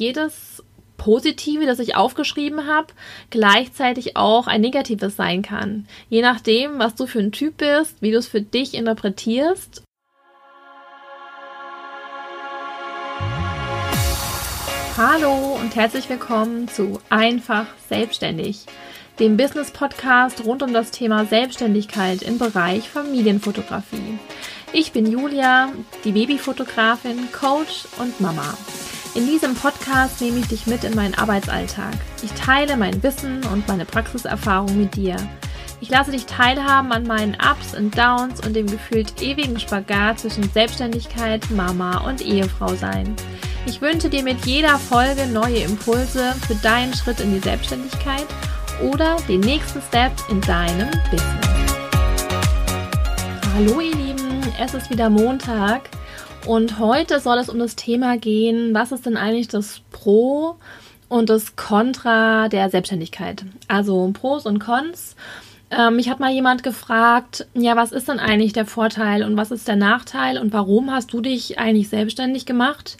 jedes Positive, das ich aufgeschrieben habe, gleichzeitig auch ein negatives sein kann. Je nachdem, was du für ein Typ bist, wie du es für dich interpretierst. Hallo und herzlich willkommen zu Einfach Selbstständig, dem Business-Podcast rund um das Thema Selbstständigkeit im Bereich Familienfotografie. Ich bin Julia, die Babyfotografin, Coach und Mama. In diesem Podcast nehme ich dich mit in meinen Arbeitsalltag. Ich teile mein Wissen und meine Praxiserfahrung mit dir. Ich lasse dich teilhaben an meinen Ups und Downs und dem gefühlt ewigen Spagat zwischen Selbstständigkeit, Mama und Ehefrau sein. Ich wünsche dir mit jeder Folge neue Impulse für deinen Schritt in die Selbstständigkeit oder den nächsten Step in deinem Business. Hallo ihr Lieben, es ist wieder Montag und heute soll es um das Thema gehen, was ist denn eigentlich das Pro und das Contra der Selbstständigkeit? Also Pros und Cons. Ähm, mich hat mal jemand gefragt, ja, was ist denn eigentlich der Vorteil und was ist der Nachteil und warum hast du dich eigentlich selbstständig gemacht?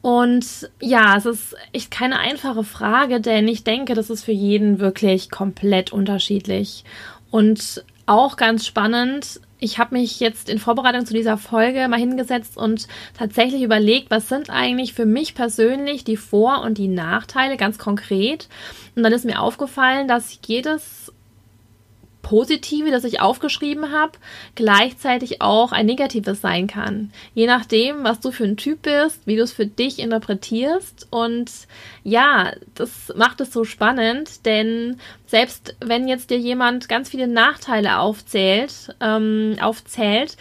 Und ja, es ist echt keine einfache Frage, denn ich denke, das ist für jeden wirklich komplett unterschiedlich. Und auch ganz spannend, ich habe mich jetzt in Vorbereitung zu dieser Folge mal hingesetzt und tatsächlich überlegt, was sind eigentlich für mich persönlich die Vor- und die Nachteile ganz konkret. Und dann ist mir aufgefallen, dass jedes Positive, das ich aufgeschrieben habe, gleichzeitig auch ein negatives sein kann. Je nachdem, was du für ein Typ bist, wie du es für dich interpretierst. Und ja, das macht es so spannend, denn selbst wenn jetzt dir jemand ganz viele Nachteile aufzählt, ähm, aufzählt,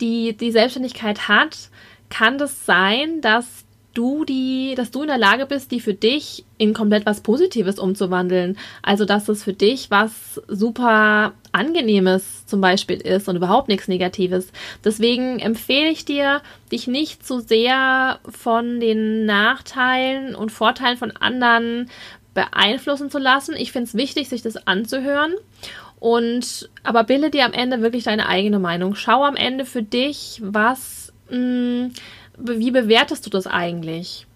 die die Selbstständigkeit hat, kann das sein, dass du die, dass du in der Lage bist, die für dich in komplett was Positives umzuwandeln. Also, dass es für dich was super Angenehmes zum Beispiel ist und überhaupt nichts Negatives. Deswegen empfehle ich dir, dich nicht zu sehr von den Nachteilen und Vorteilen von anderen beeinflussen zu lassen. Ich finde es wichtig, sich das anzuhören. Und aber bilde dir am Ende wirklich deine eigene Meinung. Schau am Ende für dich, was mh, mm, wie bewertest du das eigentlich?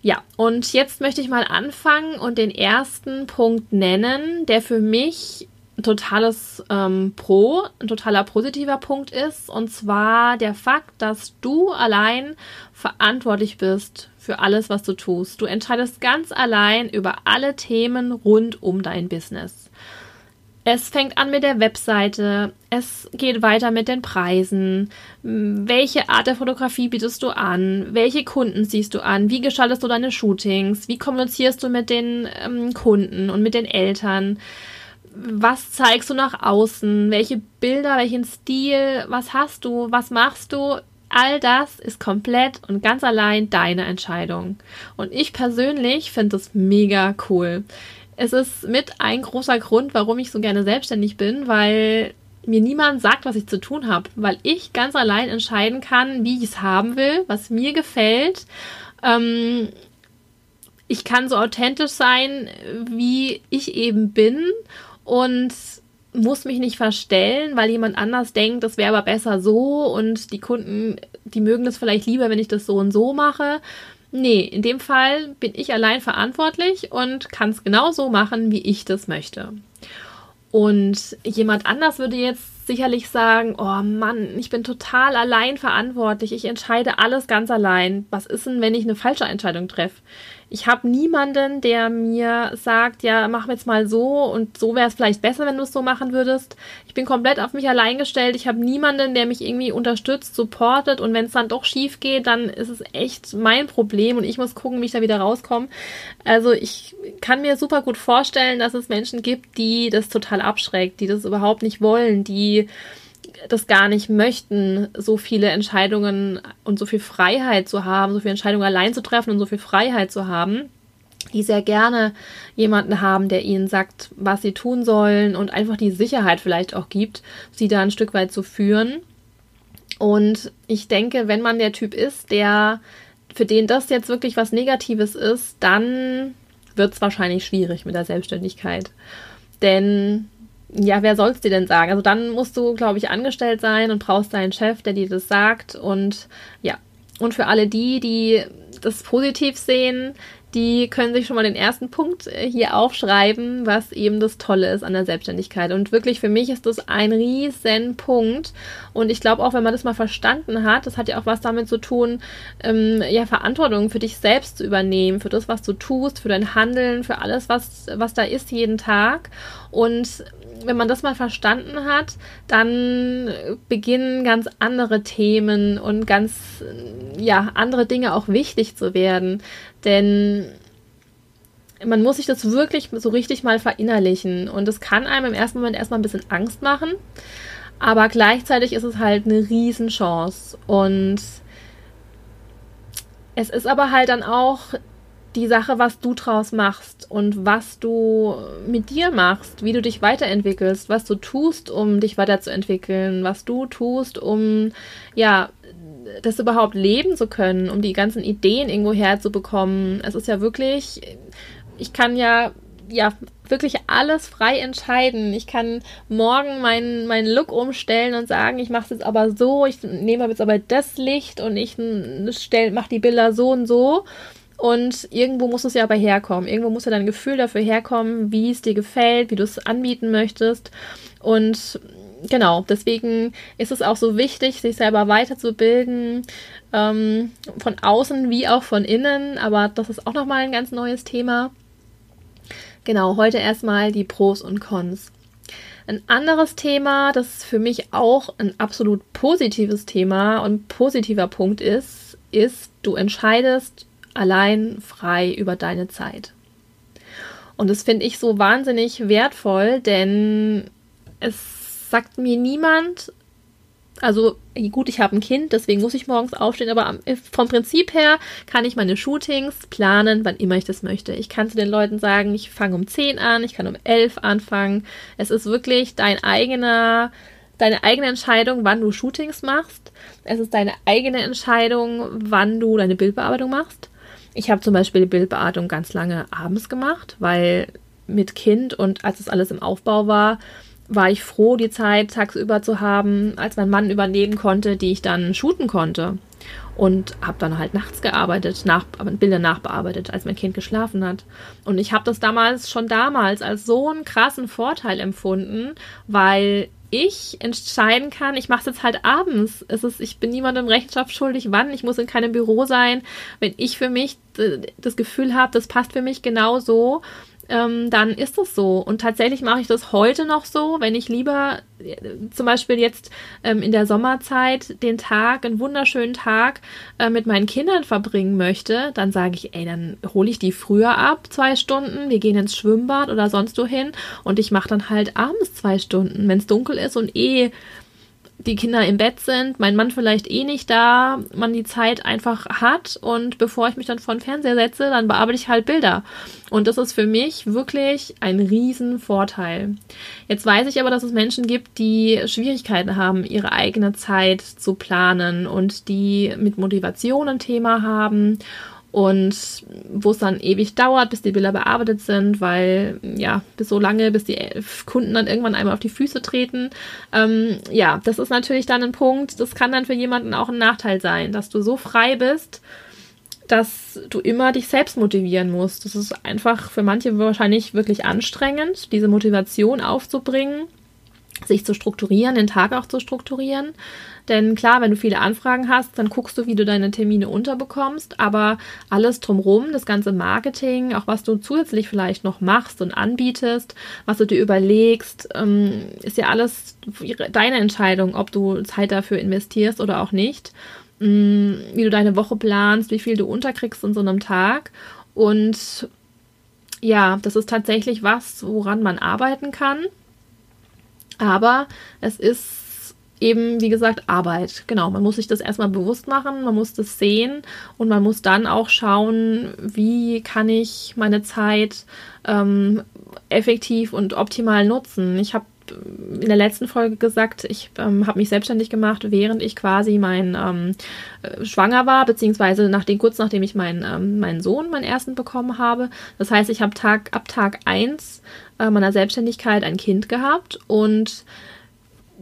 Ja, und jetzt möchte ich mal anfangen und den ersten Punkt nennen, der für mich ein totales ähm, Pro, ein totaler positiver Punkt ist, und zwar der Fakt, dass du allein verantwortlich bist für alles, was du tust. Du entscheidest ganz allein über alle Themen rund um dein Business. Es fängt an mit der Webseite, es geht weiter mit den Preisen, welche Art der Fotografie bietest du an, welche Kunden siehst du an, wie gestaltest du deine Shootings, wie kommunizierst du mit den ähm, Kunden und mit den Eltern, was zeigst du nach außen, welche Bilder, welchen Stil, was hast du, was machst du, all das ist komplett und ganz allein deine Entscheidung. Und ich persönlich finde das mega cool. Es ist mit ein großer Grund, warum ich so gerne selbstständig bin, weil mir niemand sagt, was ich zu tun habe, weil ich ganz allein entscheiden kann, wie ich es haben will, was mir gefällt. Ähm, ich kann so authentisch sein, wie ich eben bin und muss mich nicht verstellen, weil jemand anders denkt, das wäre aber besser so und die Kunden, die mögen das vielleicht lieber, wenn ich das so und so mache. Nee, in dem Fall bin ich allein verantwortlich und kann es genau so machen, wie ich das möchte. Und jemand anders würde jetzt sicherlich sagen, oh Mann, ich bin total allein verantwortlich, ich entscheide alles ganz allein. Was ist denn, wenn ich eine falsche Entscheidung treffe? Ich habe niemanden, der mir sagt, ja, mach jetzt mal so und so wäre es vielleicht besser, wenn du es so machen würdest. Ich bin komplett auf mich allein gestellt. Ich habe niemanden, der mich irgendwie unterstützt, supportet und wenn es dann doch schief geht, dann ist es echt mein Problem und ich muss gucken, wie ich da wieder rauskomme. Also ich kann mir super gut vorstellen, dass es Menschen gibt, die das total abschreckt, die das überhaupt nicht wollen, die das gar nicht möchten, so viele Entscheidungen und so viel Freiheit zu haben, so viele Entscheidungen allein zu treffen und so viel Freiheit zu haben, die sehr gerne jemanden haben, der ihnen sagt, was sie tun sollen und einfach die Sicherheit vielleicht auch gibt, sie da ein Stück weit zu führen. Und ich denke, wenn man der Typ ist, der für den das jetzt wirklich was Negatives ist, dann wird es wahrscheinlich schwierig mit der Selbstständigkeit. Denn ja, wer soll es dir denn sagen? Also dann musst du, glaube ich, angestellt sein und brauchst deinen Chef, der dir das sagt. Und ja, und für alle die, die das positiv sehen, die können sich schon mal den ersten Punkt äh, hier aufschreiben, was eben das Tolle ist an der Selbstständigkeit. Und wirklich für mich ist das ein riesen Punkt. Und ich glaube auch, wenn man das mal verstanden hat, das hat ja auch was damit zu tun, ähm, ja, Verantwortung für dich selbst zu übernehmen, für das, was du tust, für dein Handeln, für alles, was, was da ist jeden Tag. Und wenn man das mal verstanden hat, dann beginnen ganz andere Themen und ganz, ja, andere Dinge auch wichtig zu werden. Denn man muss sich das wirklich so richtig mal verinnerlichen. Und es kann einem im ersten Moment erstmal ein bisschen Angst machen. Aber gleichzeitig ist es halt eine Riesenchance. Und es ist aber halt dann auch die Sache, was du draus machst und was du mit dir machst, wie du dich weiterentwickelst, was du tust, um dich weiterzuentwickeln, was du tust, um ja das überhaupt leben zu können, um die ganzen Ideen irgendwo herzubekommen. Es ist ja wirklich, ich kann ja ja wirklich alles frei entscheiden. Ich kann morgen meinen mein Look umstellen und sagen, ich mache es jetzt aber so, ich nehme jetzt aber das Licht und ich mache die Bilder so und so. Und irgendwo muss es ja aber herkommen. Irgendwo muss ja dein Gefühl dafür herkommen, wie es dir gefällt, wie du es anbieten möchtest. Und genau, deswegen ist es auch so wichtig, sich selber weiterzubilden, ähm, von außen wie auch von innen. Aber das ist auch nochmal ein ganz neues Thema. Genau, heute erstmal die Pros und Cons. Ein anderes Thema, das für mich auch ein absolut positives Thema und positiver Punkt ist, ist, du entscheidest allein frei über deine Zeit. Und das finde ich so wahnsinnig wertvoll, denn es sagt mir niemand, also gut, ich habe ein Kind, deswegen muss ich morgens aufstehen, aber vom Prinzip her kann ich meine Shootings planen, wann immer ich das möchte. Ich kann zu den Leuten sagen, ich fange um 10 an, ich kann um 11 anfangen. Es ist wirklich dein eigener, deine eigene Entscheidung, wann du Shootings machst. Es ist deine eigene Entscheidung, wann du deine Bildbearbeitung machst. Ich habe zum Beispiel die Bildbearbeitung ganz lange abends gemacht, weil mit Kind und als es alles im Aufbau war, war ich froh, die Zeit tagsüber zu haben, als mein Mann übernehmen konnte, die ich dann shooten konnte. Und habe dann halt nachts gearbeitet, nach, Bilder nachbearbeitet, als mein Kind geschlafen hat. Und ich habe das damals, schon damals, als so einen krassen Vorteil empfunden, weil ich entscheiden kann, ich mache es jetzt halt abends. Es ist, ich bin niemandem Rechenschaft schuldig, wann. Ich muss in keinem Büro sein. Wenn ich für mich das Gefühl habe, das passt für mich genau so, ähm, dann ist das so. Und tatsächlich mache ich das heute noch so, wenn ich lieber äh, zum Beispiel jetzt ähm, in der Sommerzeit den Tag, einen wunderschönen Tag äh, mit meinen Kindern verbringen möchte, dann sage ich, ey, dann hole ich die früher ab, zwei Stunden, wir gehen ins Schwimmbad oder sonst wohin und ich mache dann halt abends zwei Stunden, wenn es dunkel ist und eh die Kinder im Bett sind, mein Mann vielleicht eh nicht da, man die Zeit einfach hat und bevor ich mich dann vor den Fernseher setze, dann bearbeite ich halt Bilder. Und das ist für mich wirklich ein Riesenvorteil. Jetzt weiß ich aber, dass es Menschen gibt, die Schwierigkeiten haben, ihre eigene Zeit zu planen und die mit Motivation ein Thema haben und wo es dann ewig dauert, bis die Bilder bearbeitet sind, weil ja, bis so lange, bis die Kunden dann irgendwann einmal auf die Füße treten. Ähm, ja, das ist natürlich dann ein Punkt, das kann dann für jemanden auch ein Nachteil sein, dass du so frei bist, dass du immer dich selbst motivieren musst. Das ist einfach für manche wahrscheinlich wirklich anstrengend, diese Motivation aufzubringen sich zu strukturieren, den Tag auch zu strukturieren. Denn klar, wenn du viele Anfragen hast, dann guckst du, wie du deine Termine unterbekommst. Aber alles drumherum, das ganze Marketing, auch was du zusätzlich vielleicht noch machst und anbietest, was du dir überlegst, ähm, ist ja alles deine Entscheidung, ob du Zeit dafür investierst oder auch nicht. Mm, wie du deine Woche planst, wie viel du unterkriegst in so einem Tag. Und ja, das ist tatsächlich was, woran man arbeiten kann. Aber es ist eben, wie gesagt, Arbeit. Genau, man muss sich das erstmal bewusst machen, man muss das sehen und man muss dann auch schauen, wie kann ich meine Zeit ähm, effektiv und optimal nutzen. Ich habe in der letzten Folge gesagt, ich ähm, habe mich selbstständig gemacht, während ich quasi mein ähm, äh, schwanger war, beziehungsweise nachdem, kurz nachdem ich meinen, ähm, meinen Sohn, meinen ersten bekommen habe. Das heißt, ich habe Tag, ab Tag 1 äh, meiner Selbstständigkeit ein Kind gehabt und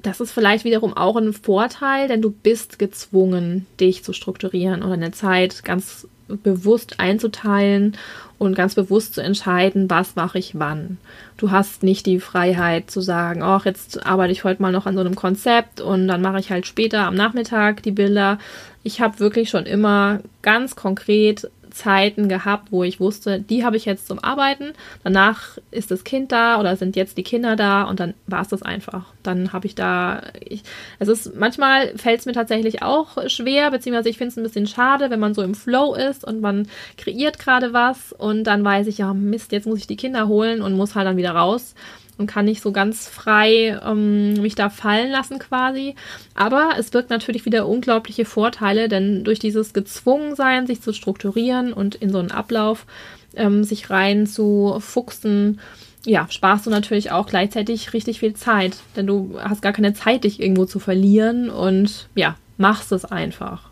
das ist vielleicht wiederum auch ein Vorteil, denn du bist gezwungen, dich zu strukturieren oder deine Zeit ganz bewusst einzuteilen und ganz bewusst zu entscheiden, was mache ich wann. Du hast nicht die Freiheit zu sagen, ach, jetzt arbeite ich heute mal noch an so einem Konzept und dann mache ich halt später am Nachmittag die Bilder. Ich habe wirklich schon immer ganz konkret Zeiten gehabt, wo ich wusste, die habe ich jetzt zum Arbeiten. Danach ist das Kind da oder sind jetzt die Kinder da und dann war es das einfach. Dann habe ich da, ich, es ist manchmal fällt es mir tatsächlich auch schwer, beziehungsweise ich finde es ein bisschen schade, wenn man so im Flow ist und man kreiert gerade was und dann weiß ich, ja Mist, jetzt muss ich die Kinder holen und muss halt dann wieder raus und kann nicht so ganz frei ähm, mich da fallen lassen quasi. Aber es birgt natürlich wieder unglaubliche Vorteile, denn durch dieses Gezwungensein, sich zu strukturieren und in so einen Ablauf ähm, sich rein zu fuchsen, ja, sparst du natürlich auch gleichzeitig richtig viel Zeit, denn du hast gar keine Zeit, dich irgendwo zu verlieren und ja, machst es einfach.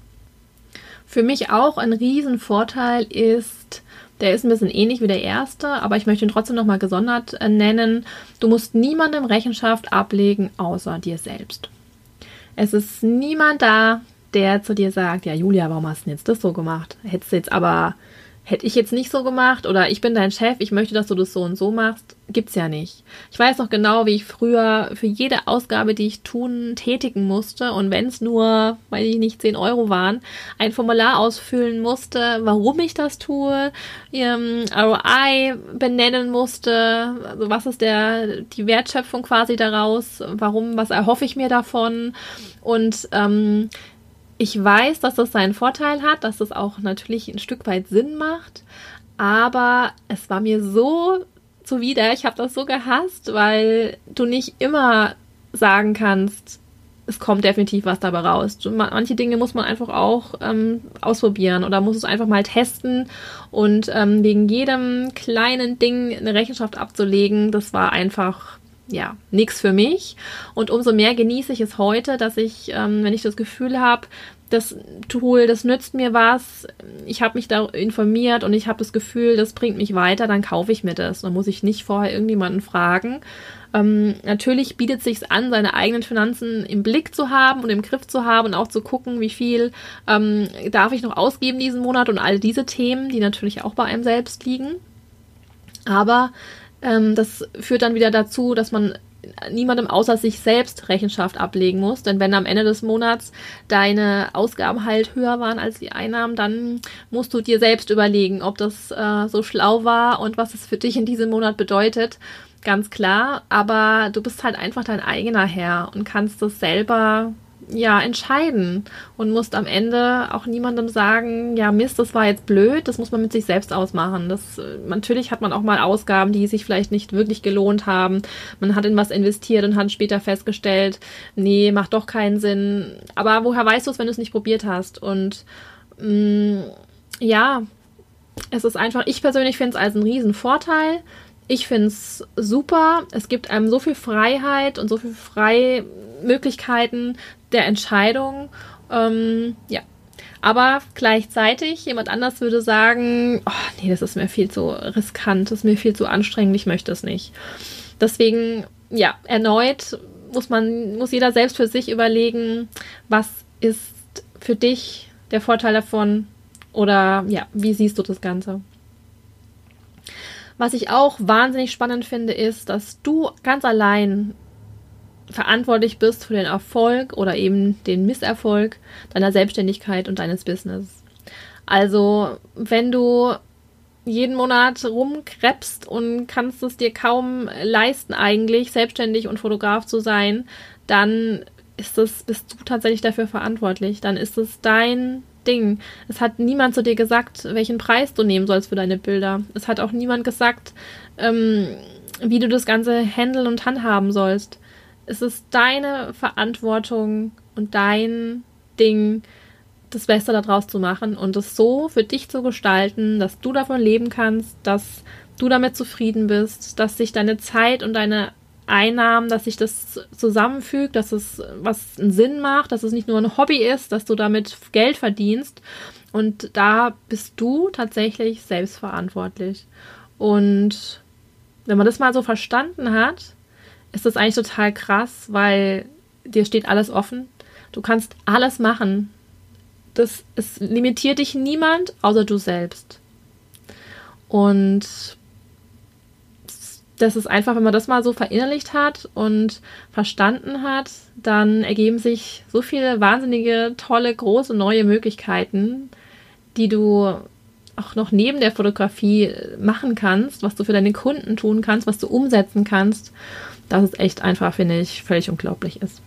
Für mich auch ein Riesenvorteil ist, der ist ein bisschen ähnlich wie der erste, aber ich möchte ihn trotzdem nochmal gesondert äh, nennen. Du musst niemandem Rechenschaft ablegen, außer dir selbst. Es ist niemand da, der zu dir sagt, ja Julia, warum hast du denn jetzt das so gemacht? Hättest du jetzt aber hätte ich jetzt nicht so gemacht oder ich bin dein Chef, ich möchte, dass du das so und so machst, gibt's ja nicht. Ich weiß noch genau, wie ich früher für jede Ausgabe, die ich tun, tätigen musste und wenn es nur, weil ich nicht 10 Euro waren, ein Formular ausfüllen musste, warum ich das tue, ähm, ROI benennen musste, also was ist der, die Wertschöpfung quasi daraus, warum, was erhoffe ich mir davon und ähm, ich weiß, dass das seinen Vorteil hat, dass das auch natürlich ein Stück weit Sinn macht, aber es war mir so zuwider, ich habe das so gehasst, weil du nicht immer sagen kannst, es kommt definitiv was dabei raus. Manche Dinge muss man einfach auch ähm, ausprobieren oder muss es einfach mal testen und ähm, wegen jedem kleinen Ding eine Rechenschaft abzulegen, das war einfach ja, nichts für mich. Und umso mehr genieße ich es heute, dass ich, ähm, wenn ich das Gefühl habe, das Tool, das nützt mir was, ich habe mich da informiert und ich habe das Gefühl, das bringt mich weiter, dann kaufe ich mir das. Dann muss ich nicht vorher irgendjemanden fragen. Ähm, natürlich bietet es sich an, seine eigenen Finanzen im Blick zu haben und im Griff zu haben und auch zu gucken, wie viel ähm, darf ich noch ausgeben diesen Monat und all diese Themen, die natürlich auch bei einem selbst liegen. Aber ähm, das führt dann wieder dazu, dass man niemandem außer sich selbst Rechenschaft ablegen muss. Denn wenn am Ende des Monats deine Ausgaben halt höher waren als die Einnahmen, dann musst du dir selbst überlegen, ob das äh, so schlau war und was es für dich in diesem Monat bedeutet. Ganz klar, aber du bist halt einfach dein eigener Herr und kannst das selber ja, entscheiden und musst am Ende auch niemandem sagen, ja, Mist, das war jetzt blöd, das muss man mit sich selbst ausmachen. Das, äh, natürlich hat man auch mal Ausgaben, die sich vielleicht nicht wirklich gelohnt haben. Man hat in was investiert und hat später festgestellt, nee, macht doch keinen Sinn. Aber woher weißt du es, wenn du es nicht probiert hast? Und mh, mm, ja, es ist einfach, ich persönlich finde es als einen riesen Vorteil. Ich finde es super. Es gibt einem so viel Freiheit und so viel Freimöglichkeiten, der Entscheidung. Ähm, ja. Aber gleichzeitig, jemand anders würde sagen, oh, nee, das ist mir viel zu riskant, das ist mir viel zu anstrengend, ich möchte es nicht. Deswegen, ja, erneut muss man, muss jeder selbst für sich überlegen, was ist für dich der Vorteil davon oder ja, wie siehst du das Ganze? Was ich auch wahnsinnig spannend finde, ist, dass du ganz allein verantwortlich bist für den Erfolg oder eben den Misserfolg deiner Selbstständigkeit und deines Business. Also, wenn du jeden Monat rumkrebst und kannst es dir kaum leisten, eigentlich selbstständig und Fotograf zu sein, dann ist es, bist du tatsächlich dafür verantwortlich. Dann ist es dein Ding. Es hat niemand zu dir gesagt, welchen Preis du nehmen sollst für deine Bilder. Es hat auch niemand gesagt, ähm, wie du das Ganze handeln und handhaben sollst es ist deine Verantwortung und dein Ding, das Beste daraus zu machen und es so für dich zu gestalten, dass du davon leben kannst, dass du damit zufrieden bist, dass sich deine Zeit und deine Einnahmen, dass sich das zusammenfügt, dass es was einen Sinn macht, dass es nicht nur ein Hobby ist, dass du damit Geld verdienst. Und da bist du tatsächlich selbstverantwortlich. Und wenn man das mal so verstanden hat, ist das eigentlich total krass, weil dir steht alles offen. Du kannst alles machen. das, es limitiert dich niemand, außer du selbst. Und das ist einfach, wenn man das mal so verinnerlicht hat und verstanden hat, dann ergeben sich so viele wahnsinnige, tolle, große, neue Möglichkeiten, die du auch noch neben der Fotografie machen kannst, was du für deine Kunden tun kannst, was du umsetzen kannst, dass es echt einfach, finde ich, völlig unglaublich ist.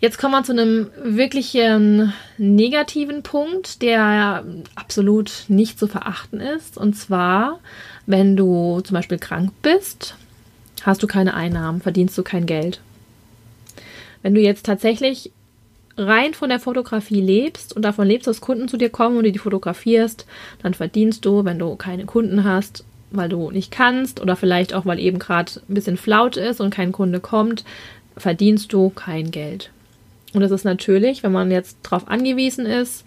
Jetzt kommen wir zu einem wirklich ähm, negativen Punkt, der absolut nicht zu verachten ist. Und zwar, wenn du zum Beispiel krank bist, hast du keine Einnahmen, verdienst du kein Geld. Wenn du jetzt tatsächlich rein von der Fotografie lebst und davon lebst, dass Kunden zu dir kommen und du die fotografierst, dann verdienst du, wenn du keine Kunden hast, weil du nicht kannst oder vielleicht auch, weil eben gerade ein bisschen flaut ist und kein Kunde kommt, verdienst du kein Geld. Und das ist natürlich, wenn man jetzt darauf angewiesen ist,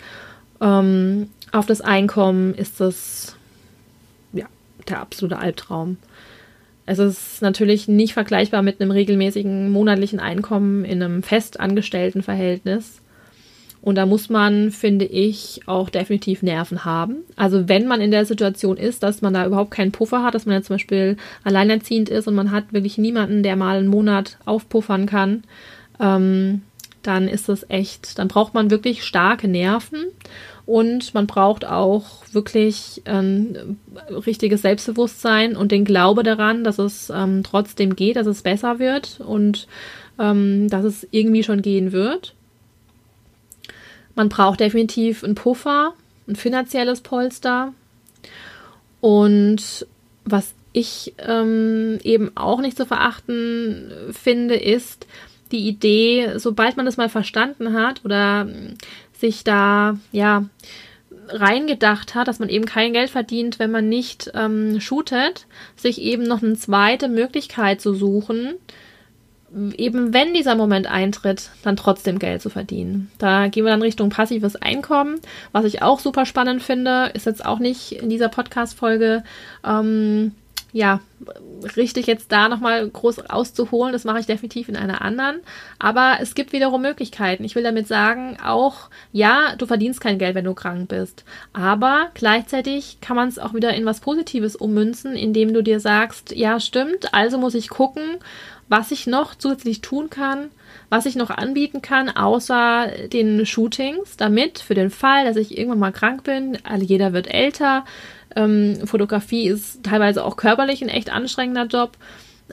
ähm, auf das Einkommen, ist das ja der absolute Albtraum. Es ist natürlich nicht vergleichbar mit einem regelmäßigen monatlichen Einkommen in einem festangestellten Verhältnis. Und da muss man, finde ich, auch definitiv Nerven haben. Also wenn man in der Situation ist, dass man da überhaupt keinen Puffer hat, dass man ja zum Beispiel alleinerziehend ist und man hat wirklich niemanden, der mal einen Monat aufpuffern kann, ähm, dann ist das echt, dann braucht man wirklich starke Nerven und man braucht auch wirklich ein richtiges Selbstbewusstsein und den Glaube daran, dass es ähm, trotzdem geht, dass es besser wird und ähm, dass es irgendwie schon gehen wird. Man braucht definitiv einen Puffer, ein finanzielles Polster. Und was ich ähm, eben auch nicht zu verachten finde, ist, die Idee, sobald man das mal verstanden hat oder sich da, ja, reingedacht hat, dass man eben kein Geld verdient, wenn man nicht ähm, shootet, sich eben noch eine zweite Möglichkeit zu suchen, eben wenn dieser Moment eintritt, dann trotzdem Geld zu verdienen. Da gehen wir dann Richtung passives Einkommen. Was ich auch super spannend finde, ist jetzt auch nicht in dieser Podcast-Folge ähm, ja, richtig jetzt da nochmal groß auszuholen, das mache ich definitiv in einer anderen. Aber es gibt wiederum Möglichkeiten. Ich will damit sagen, auch, ja, du verdienst kein Geld, wenn du krank bist. Aber gleichzeitig kann man es auch wieder in was Positives ummünzen, indem du dir sagst, ja, stimmt, also muss ich gucken, was ich noch zusätzlich tun kann, was ich noch anbieten kann, außer den Shootings, damit für den Fall, dass ich irgendwann mal krank bin, also jeder wird älter, ähm, Fotografie ist teilweise auch körperlich ein echt anstrengender Job.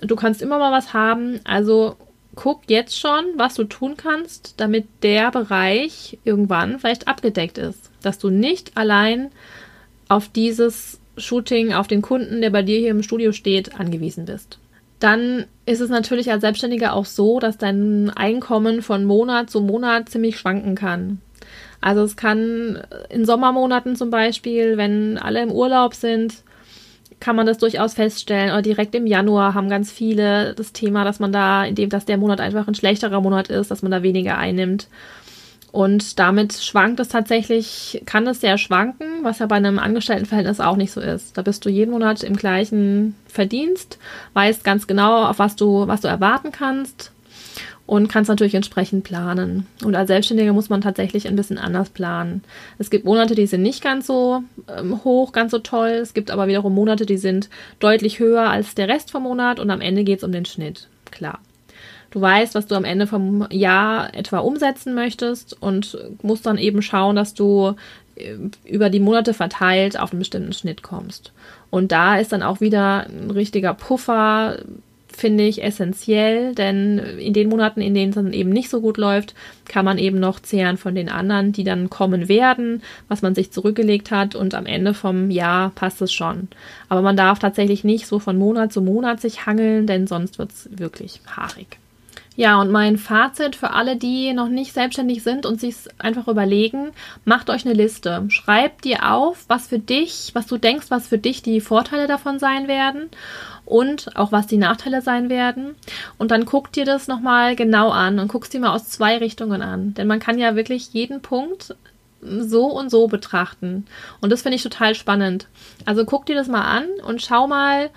Du kannst immer mal was haben. Also guck jetzt schon, was du tun kannst, damit der Bereich irgendwann vielleicht abgedeckt ist. Dass du nicht allein auf dieses Shooting, auf den Kunden, der bei dir hier im Studio steht, angewiesen bist. Dann ist es natürlich als Selbstständiger auch so, dass dein Einkommen von Monat zu Monat ziemlich schwanken kann. Also es kann in Sommermonaten zum Beispiel, wenn alle im Urlaub sind, kann man das durchaus feststellen. Oder direkt im Januar haben ganz viele das Thema, dass man da, indem dass der Monat einfach ein schlechterer Monat ist, dass man da weniger einnimmt. Und damit schwankt es tatsächlich, kann es sehr schwanken, was ja bei einem Angestelltenverhältnis auch nicht so ist. Da bist du jeden Monat im gleichen Verdienst, weißt ganz genau, auf was du, was du erwarten kannst und kannst natürlich entsprechend planen. Und als Selbstständiger muss man tatsächlich ein bisschen anders planen. Es gibt Monate, die sind nicht ganz so ähm, hoch, ganz so toll. Es gibt aber wiederum Monate, die sind deutlich höher als der Rest vom Monat und am Ende geht es um den Schnitt. Klar. Du weißt, was du am Ende vom Jahr etwa umsetzen möchtest und musst dann eben schauen, dass du äh, über die Monate verteilt auf einen bestimmten Schnitt kommst. Und da ist dann auch wieder ein richtiger Puffer finde ich essentiell, denn in den Monaten, in denen es dann eben nicht so gut läuft, kann man eben noch zehren von den anderen, die dann kommen werden, was man sich zurückgelegt hat und am Ende vom Jahr passt es schon. Aber man darf tatsächlich nicht so von Monat zu Monat sich hangeln, denn sonst wird es wirklich haarig. Ja, und mein Fazit für alle, die noch nicht selbstständig sind und sich einfach überlegen, macht euch eine Liste. Schreibt dir auf, was für dich, was du denkst, was für dich die Vorteile davon sein werden und auch was die Nachteile sein werden. Und dann guck dir das nochmal genau an und guckst dir mal aus zwei Richtungen an. Denn man kann ja wirklich jeden Punkt so und so betrachten. Und das finde ich total spannend. Also guck dir das mal an und schau mal,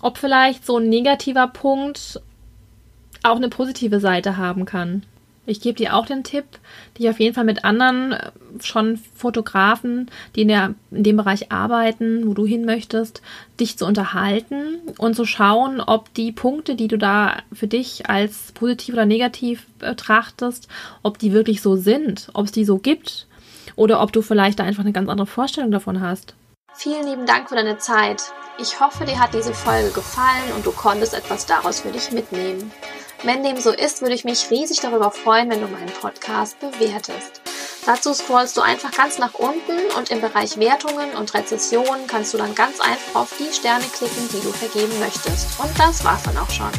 ob vielleicht so ein negativer Punkt auch eine positive Seite haben kann. Ich gebe dir auch den Tipp, dich auf jeden Fall mit anderen äh, schon Fotografen, die in, der, in dem Bereich arbeiten, wo du hin möchtest, dich zu unterhalten und zu schauen, ob die Punkte, die du da für dich als positiv oder negativ betrachtest, ob die wirklich so sind, ob es die so gibt oder ob du vielleicht da einfach eine ganz andere Vorstellung davon hast. Vielen lieben Dank für deine Zeit. Ich hoffe, dir hat diese Folge gefallen und du konntest etwas daraus für dich mitnehmen. Wenn dem so ist, würde ich mich riesig darüber freuen, wenn du meinen Podcast bewertest. Dazu scrollst du einfach ganz nach unten und im Bereich Wertungen und Rezessionen kannst du dann ganz einfach auf die Sterne klicken, die du vergeben möchtest. Und das war's dann auch schon.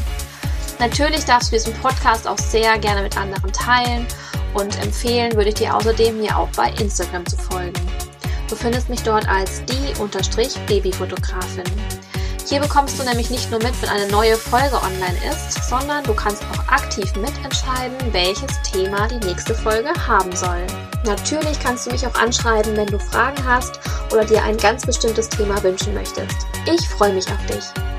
Natürlich darfst du diesen Podcast auch sehr gerne mit anderen teilen und empfehlen würde ich dir außerdem, mir auch bei Instagram zu folgen. Du findest mich dort als die-babyfotografin. Hier bekommst du nämlich nicht nur mit, wenn eine neue Folge online ist, sondern du kannst auch aktiv mitentscheiden, welches Thema die nächste Folge haben soll. Natürlich kannst du mich auch anschreiben, wenn du Fragen hast oder dir ein ganz bestimmtes Thema wünschen möchtest. Ich freue mich auf dich.